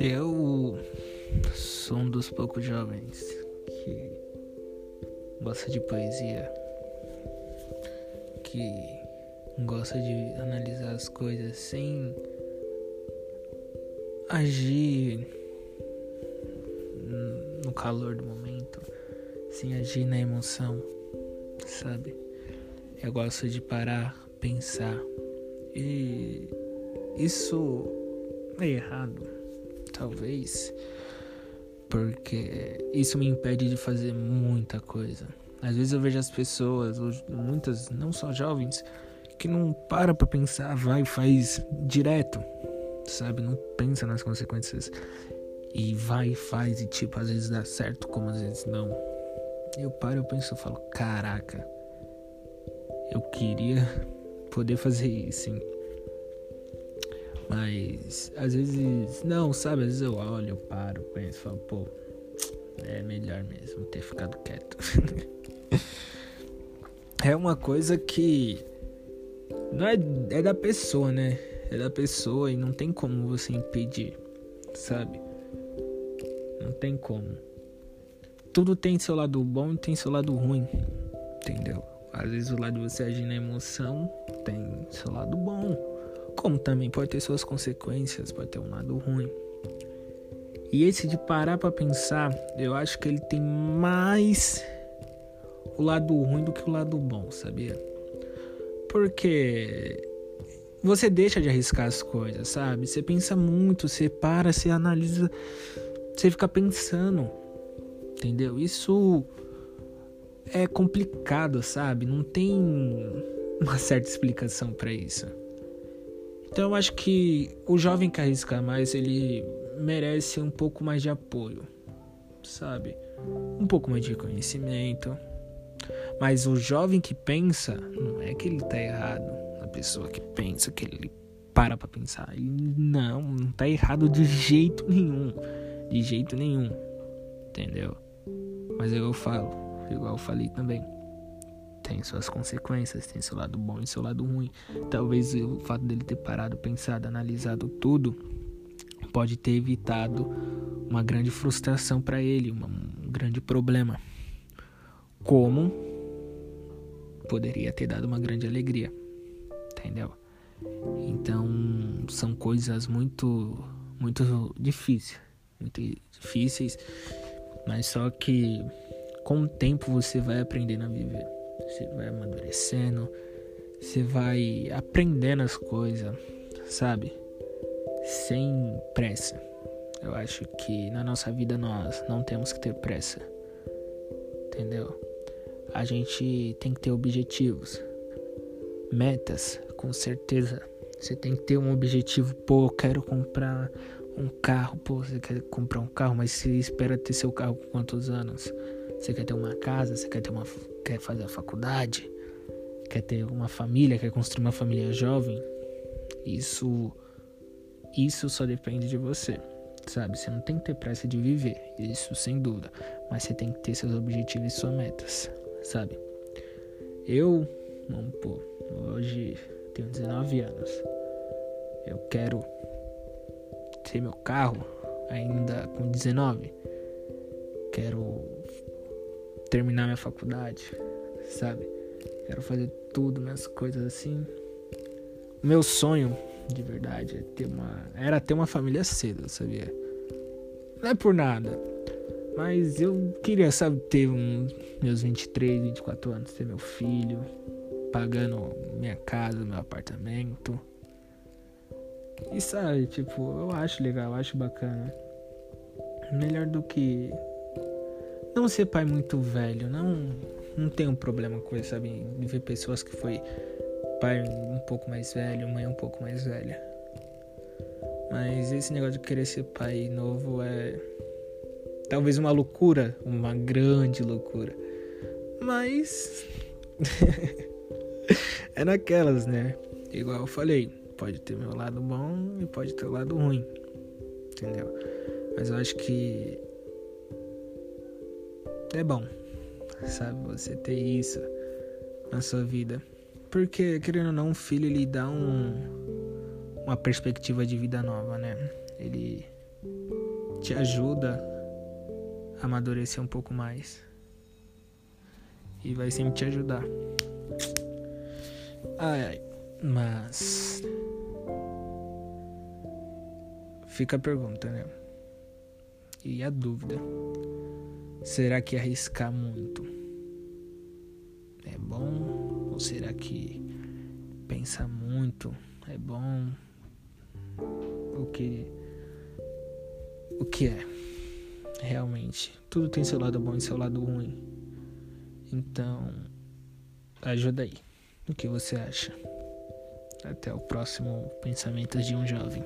Eu sou um dos poucos jovens que gosta de poesia, que gosta de analisar as coisas sem agir no calor do momento, sem agir na emoção, sabe? Eu gosto de parar, pensar. E isso é errado, talvez, porque isso me impede de fazer muita coisa. Às vezes eu vejo as pessoas, muitas, não só jovens, que não para pra pensar, vai e faz direto sabe? Não pensa nas consequências e vai e faz e tipo, às vezes dá certo, como às vezes não. Eu paro, eu penso, eu falo, caraca, eu queria poder fazer isso, hein? Mas às vezes, não, sabe? Às vezes eu olho, eu paro, penso, falo, pô, é melhor mesmo ter ficado quieto. é uma coisa que não é, é da pessoa, né? é da pessoa e não tem como você impedir, sabe? Não tem como. Tudo tem seu lado bom e tem seu lado ruim, entendeu? Às vezes o lado de você agir na emoção tem seu lado bom, como também pode ter suas consequências, pode ter um lado ruim. E esse de parar para pensar, eu acho que ele tem mais o lado ruim do que o lado bom, sabia? Porque você deixa de arriscar as coisas, sabe? Você pensa muito, você para, você analisa, você fica pensando, entendeu? Isso é complicado, sabe? Não tem uma certa explicação para isso. Então eu acho que o jovem que arrisca mais, ele merece um pouco mais de apoio, sabe? Um pouco mais de conhecimento. Mas o jovem que pensa, não é que ele tá errado pessoa que pensa, que ele para pra pensar. E não, não tá errado de jeito nenhum. De jeito nenhum. Entendeu? Mas eu falo, igual eu falei também. Tem suas consequências, tem seu lado bom e seu lado ruim. Talvez o fato dele ter parado, pensado, analisado tudo, pode ter evitado uma grande frustração para ele, um grande problema. Como poderia ter dado uma grande alegria entendeu? Então são coisas muito muito difíceis, muito difíceis, mas só que com o tempo você vai aprendendo a viver. Você vai amadurecendo, você vai aprendendo as coisas, sabe? Sem pressa. Eu acho que na nossa vida nós não temos que ter pressa. Entendeu? A gente tem que ter objetivos, metas, com certeza. Você tem que ter um objetivo, pô, eu quero comprar um carro, pô, você quer comprar um carro, mas você espera ter seu carro com quantos anos? Você quer ter uma casa, você quer ter uma quer fazer a faculdade, quer ter uma família, quer construir uma família jovem? Isso isso só depende de você, sabe? Você não tem que ter pressa de viver, isso sem dúvida, mas você tem que ter seus objetivos e suas metas, sabe? Eu, vamos pô, hoje tenho 19 anos. Eu quero ter meu carro ainda com 19. Quero terminar minha faculdade, sabe? Quero fazer tudo, minhas coisas assim. O meu sonho, de verdade, é ter uma, era ter uma família cedo, sabia? Não é por nada. Mas eu queria, sabe, ter uns meus 23, 24 anos, ter meu filho, pagando minha casa, meu apartamento. E sabe, tipo, eu acho legal, eu acho bacana. Melhor do que não ser pai muito velho, não não um problema com isso, sabe? Ver pessoas que foi pai um pouco mais velho, mãe um pouco mais velha. Mas esse negócio de querer ser pai novo é talvez uma loucura, uma grande loucura. Mas é naquelas, né? Igual eu falei, pode ter meu lado bom e pode ter o lado ruim. Entendeu? Mas eu acho que é bom, sabe? Você ter isso na sua vida. Porque, querendo ou não, um filho ele dá um, uma perspectiva de vida nova, né? Ele te ajuda a amadurecer um pouco mais. E vai sempre te ajudar. Ai, ai. Mas. Fica a pergunta, né? E a dúvida: será que arriscar muito é bom? Ou será que pensar muito é bom? O que o que é? Realmente, tudo tem seu lado bom e seu lado ruim. Então, ajuda aí. O que você acha? Até o próximo Pensamentos de um Jovem.